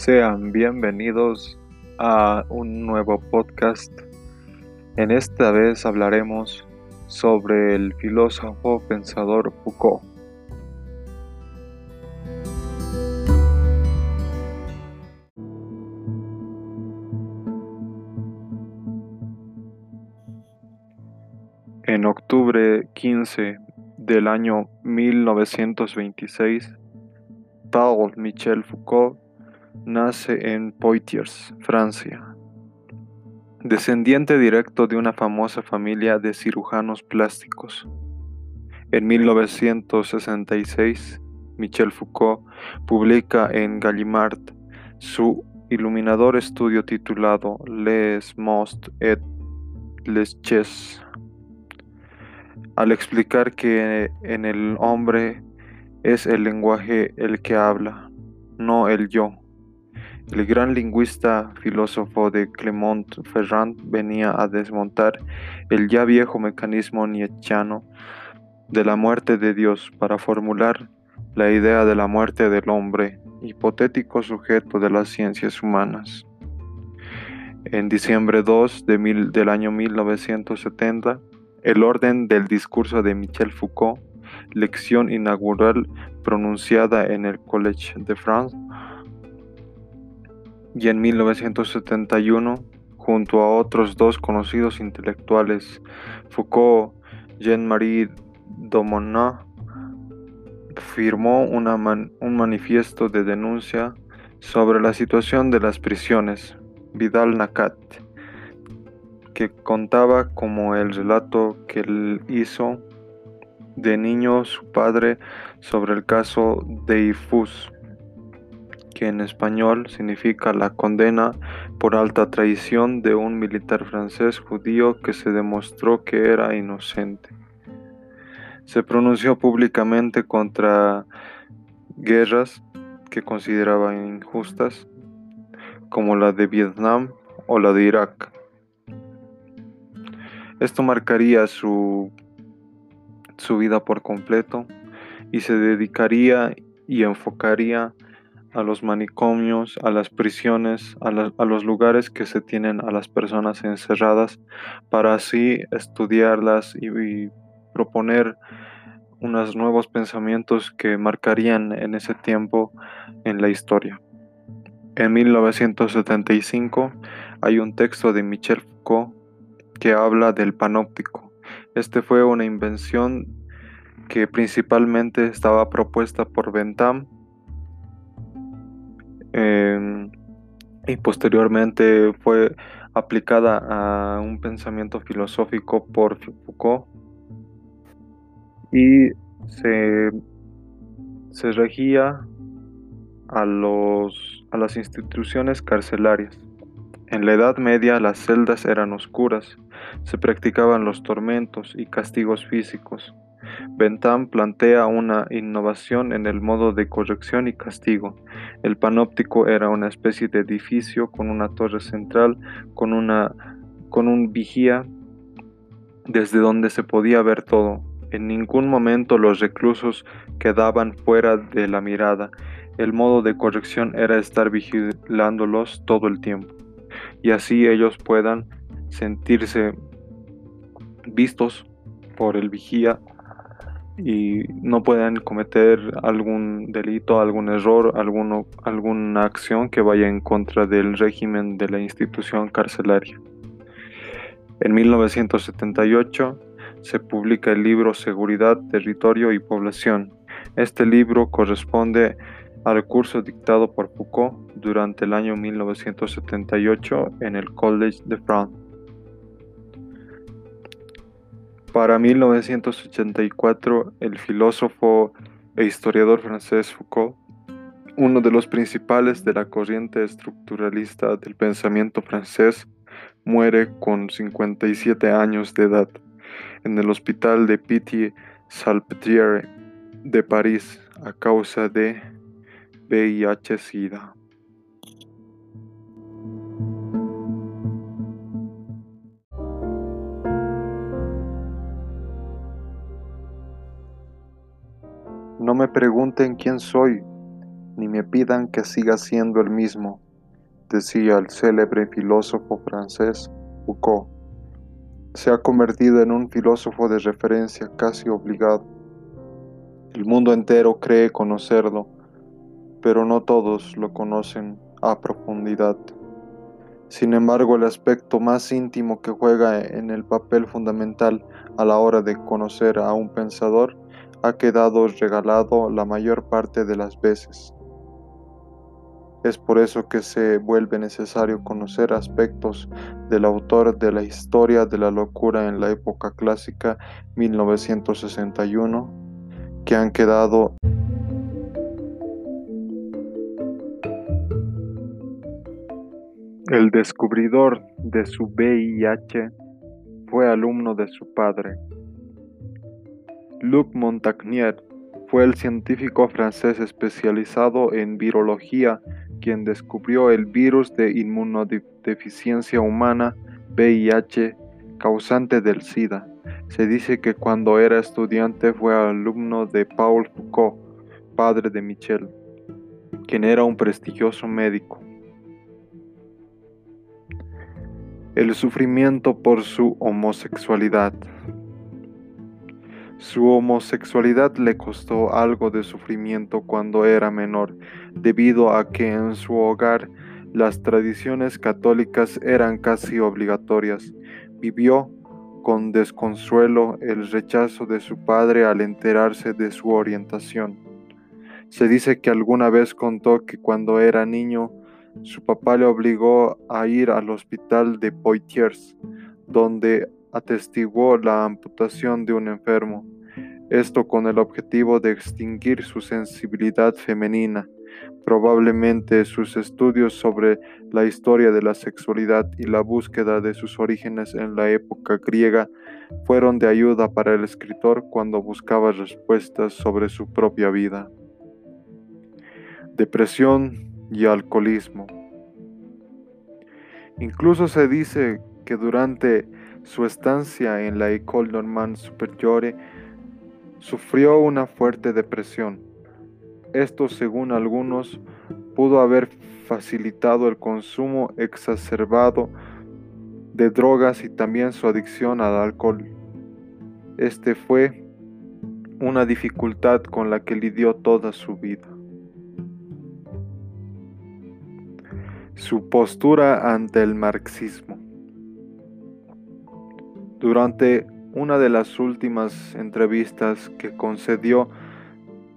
Sean bienvenidos a un nuevo podcast. En esta vez hablaremos sobre el filósofo pensador Foucault. En octubre 15 del año 1926, Paul Michel Foucault nace en Poitiers, Francia. Descendiente directo de una famosa familia de cirujanos plásticos. En 1966, Michel Foucault publica en Gallimard su iluminador estudio titulado Les Most et les Ches, al explicar que en el hombre es el lenguaje el que habla, no el yo. El gran lingüista filósofo de Clement Ferrand venía a desmontar el ya viejo mecanismo nietzscheano de la muerte de Dios para formular la idea de la muerte del hombre, hipotético sujeto de las ciencias humanas. En diciembre 2 del año 1970, el orden del discurso de Michel Foucault, lección inaugural pronunciada en el Collège de France, y en 1971, junto a otros dos conocidos intelectuales, Foucault, Jean-Marie Domonat, firmó un manifiesto de denuncia sobre la situación de las prisiones, Vidal Nacat, que contaba como el relato que él hizo de niño su padre sobre el caso de Ifus que en español significa la condena por alta traición de un militar francés judío que se demostró que era inocente. Se pronunció públicamente contra guerras que consideraba injustas, como la de Vietnam o la de Irak. Esto marcaría su, su vida por completo y se dedicaría y enfocaría a los manicomios, a las prisiones, a, los lugares que se tienen a las personas encerradas, para así estudiarlas y, proponer unos nuevos pensamientos que marcarían en ese tiempo en la historia. En 1975 hay un texto de Michel Foucault que habla del panóptico. Este fue una invención que principalmente estaba propuesta por Bentham Em, y posteriormente fue aplicada a un pensamiento filosófico por Foucault y se, se regía a, los, a las instituciones carcelarias. En la Edad Media las celdas eran oscuras, se practicaban los tormentos y castigos físicos. Bentham plantea una innovación en el modo de corrección y castigo. El panóptico era una especie de edificio con una torre central, con, una, con un vigía desde donde se podía ver todo. En ningún momento los reclusos quedaban fuera de la mirada. El modo de corrección era estar vigilándolos todo el tiempo, y así ellos puedan sentirse vistos por el vigía y no puedan cometer algún delito, algún error, alguna acción que vaya en contra del régimen de la institución carcelaria. En 1978 se publica el libro Seguridad, Territorio y Población. Este libro corresponde al curso dictado por Foucault durante el año 1978 en el Collège de France. Para 1984, el filósofo e historiador francés Foucault, uno de los principales de la corriente estructuralista del pensamiento francés, muere con 57 años de edad en el hospital de Pitié-Salpêtrière de París a causa de VIH-Sida. Pregunten quién soy, ni me pidan que siga siendo el mismo, decía el célebre filósofo francés Foucault. Se ha convertido en un filósofo de referencia casi obligado. El mundo entero cree conocerlo, pero no todos lo conocen a profundidad. Sin embargo, el aspecto más íntimo que juega en el papel fundamental a la hora de conocer a un pensador ha quedado regalado la mayor parte de las veces. Es por eso que se vuelve necesario conocer aspectos del autor de la historia de la locura en la época clásica 1961 que han quedado El descubridor de su VIH fue alumno de su padre. Luc Montagnier fue el científico francés especializado en virología quien descubrió el virus de inmunodeficiencia humana VIH causante del SIDA. Se dice que cuando era estudiante fue alumno de Paul Foucault, padre de Michel, quien era un prestigioso médico. el sufrimiento por su homosexualidad. Su homosexualidad le costó algo de sufrimiento cuando era menor, debido a que en su hogar las tradiciones católicas eran casi obligatorias. Vivió con desconsuelo el rechazo de su padre al enterarse de su orientación. Se dice que alguna vez contó que cuando era niño su papá le obligó a ir al hospital de Poitiers, donde atestiguó la amputación de un enfermo, esto con el objetivo de extinguir su sensibilidad femenina. Probablemente sus estudios sobre la historia de la sexualidad y la búsqueda de sus orígenes en la época griega fueron de ayuda para el escritor cuando buscaba respuestas sobre su propia vida. Depresión y alcoholismo. Incluso se dice que durante su estancia en la École Normande Supérieure sufrió una fuerte depresión. Esto, según algunos, pudo haber facilitado el consumo exacerbado de drogas y también su adicción al alcohol. Este fue una dificultad con la que lidió toda su vida. Su postura ante el marxismo. Durante una de las últimas entrevistas que concedió,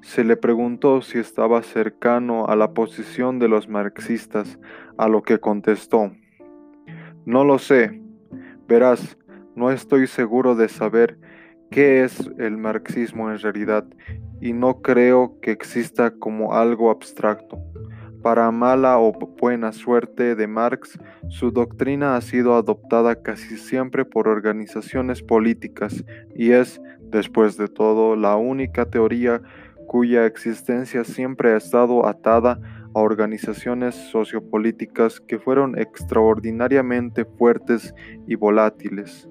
se le preguntó si estaba cercano a la posición de los marxistas, a lo que contestó, no lo sé, verás, no estoy seguro de saber qué es el marxismo en realidad y no creo que exista como algo abstracto. Para mala o buena suerte de Marx, su doctrina ha sido adoptada casi siempre por organizaciones políticas y es, después de todo, la única teoría cuya existencia siempre ha estado atada a organizaciones sociopolíticas que fueron extraordinariamente fuertes y volátiles,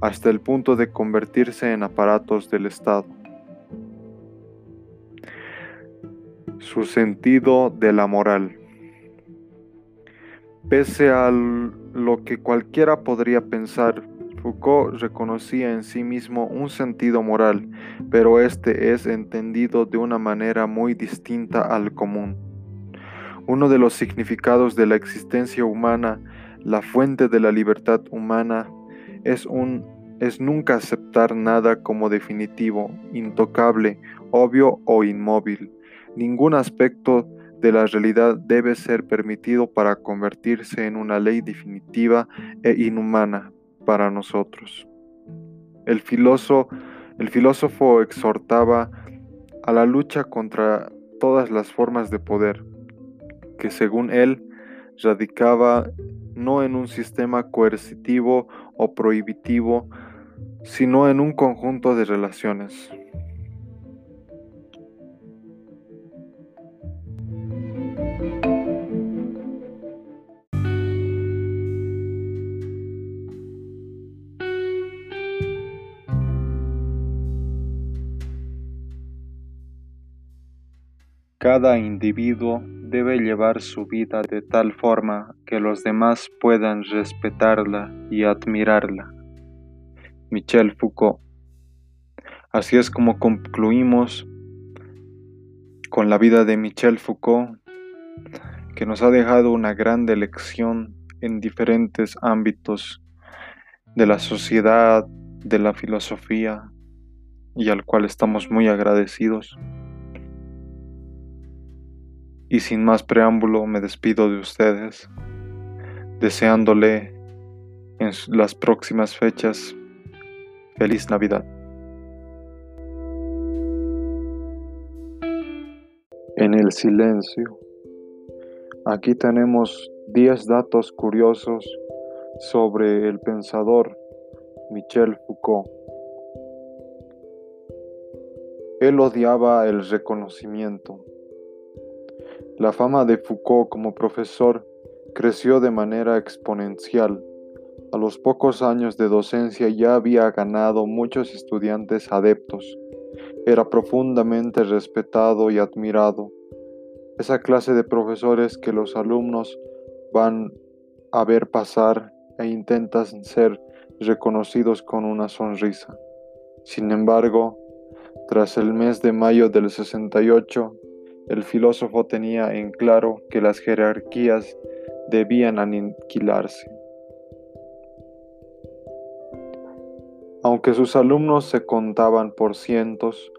hasta el punto de convertirse en aparatos del Estado. Su sentido de la moral. Pese a lo que cualquiera podría pensar, Foucault reconocía en sí mismo un sentido moral, pero este es entendido de una manera muy distinta al común. Uno de los significados de la existencia humana, la fuente de la libertad humana, es, un, es nunca aceptar nada como definitivo, intocable, obvio o inmóvil Ningún aspecto de la realidad debe ser permitido para convertirse en una ley definitiva e inhumana para nosotros. El filósofo, el filósofo exhortaba a la lucha contra todas las formas de poder, que según él radicaba no en un sistema coercitivo o prohibitivo, sino en un conjunto de relaciones. Cada individuo debe llevar su vida de tal forma que los demás puedan respetarla y admirarla. Michel Foucault. Así es como concluimos con la vida de Michel Foucault, que nos ha dejado una grande lección en diferentes ámbitos de la sociedad, de la filosofía, y al cual estamos muy agradecidos. Y sin más preámbulo me despido de ustedes, deseándole en las próximas fechas feliz Navidad. En el silencio. Aquí tenemos 10 datos curiosos sobre el pensador Michel Foucault. Él odiaba el reconocimiento la fama de Foucault como profesor creció de manera exponencial. A los pocos años de docencia ya había ganado muchos estudiantes adeptos. Era profundamente respetado y admirado. Esa clase de profesores que los alumnos van a ver pasar e intentan ser reconocidos con una sonrisa. Sin embargo, tras el mes de mayo del 68, el filósofo tenía en claro que las jerarquías debían aniquilarse. Aunque sus alumnos se contaban por cientos,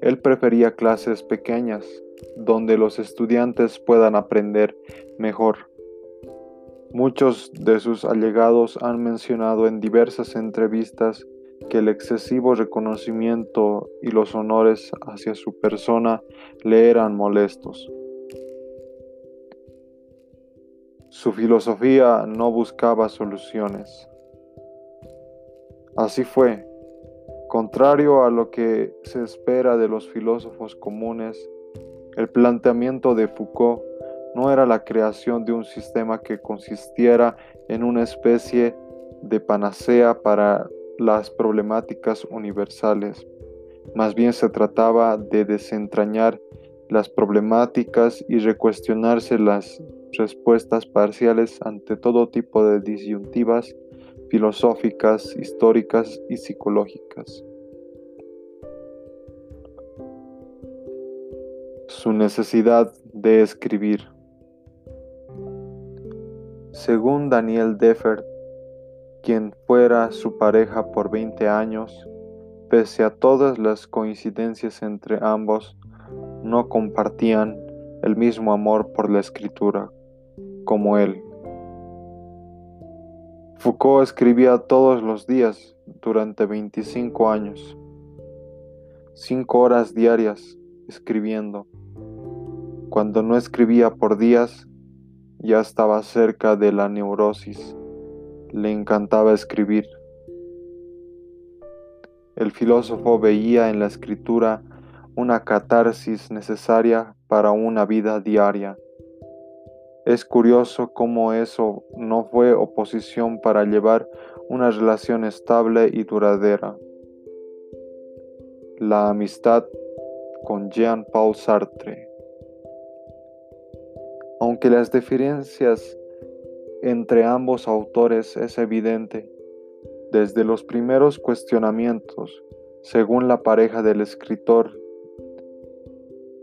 él prefería clases pequeñas, donde los estudiantes puedan aprender mejor. Muchos de sus allegados han mencionado en diversas entrevistas que el excesivo reconocimiento y los honores hacia su persona le eran molestos. Su filosofía no buscaba soluciones. Así fue, contrario a lo que se espera de los filósofos comunes, el planteamiento de Foucault no era la creación de un sistema que consistiera en una especie de panacea para las problemáticas universales. Más bien se trataba de desentrañar las problemáticas y recuestionarse las respuestas parciales ante todo tipo de disyuntivas filosóficas, históricas y psicológicas. Su necesidad de escribir. Según Daniel Defert, quien fuera su pareja por 20 años, pese a todas las coincidencias entre ambos, no compartían el mismo amor por la escritura como él. Foucault escribía todos los días durante 25 años, cinco horas diarias escribiendo. Cuando no escribía por días, ya estaba cerca de la neurosis le encantaba escribir. El filósofo veía en la escritura una catarsis necesaria para una vida diaria. Es curioso cómo eso no fue oposición para llevar una relación estable y duradera. La amistad con Jean-Paul Sartre. Aunque las diferencias entre ambos autores es evidente. Desde los primeros cuestionamientos, según la pareja del escritor,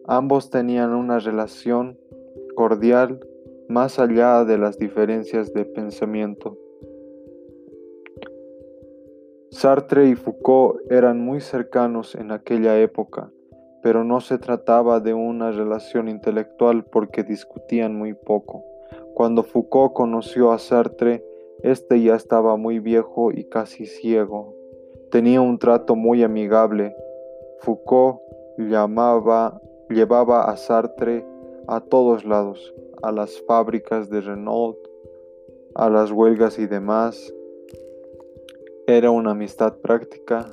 ambos tenían una relación cordial más allá de las diferencias de pensamiento. Sartre y Foucault eran muy cercanos en aquella época, pero no se trataba de una relación intelectual porque discutían muy poco. Cuando Foucault conoció a Sartre, este ya estaba muy viejo y casi ciego. Tenía un trato muy amigable. Foucault llamaba, llevaba a Sartre a todos lados, a las fábricas de Renault, a las huelgas y demás. Era una amistad práctica,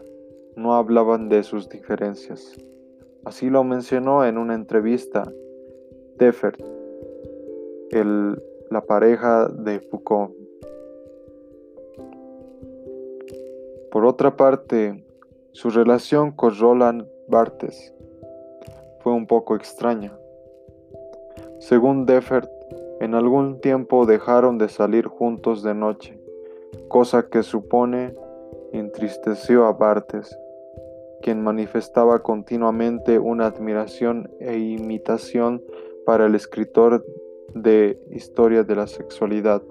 no hablaban de sus diferencias. Así lo mencionó en una entrevista Defert la pareja de Foucault. Por otra parte, su relación con Roland Barthes fue un poco extraña. Según Defert, en algún tiempo dejaron de salir juntos de noche, cosa que supone entristeció a Bartes, quien manifestaba continuamente una admiración e imitación para el escritor de historia de la sexualidad.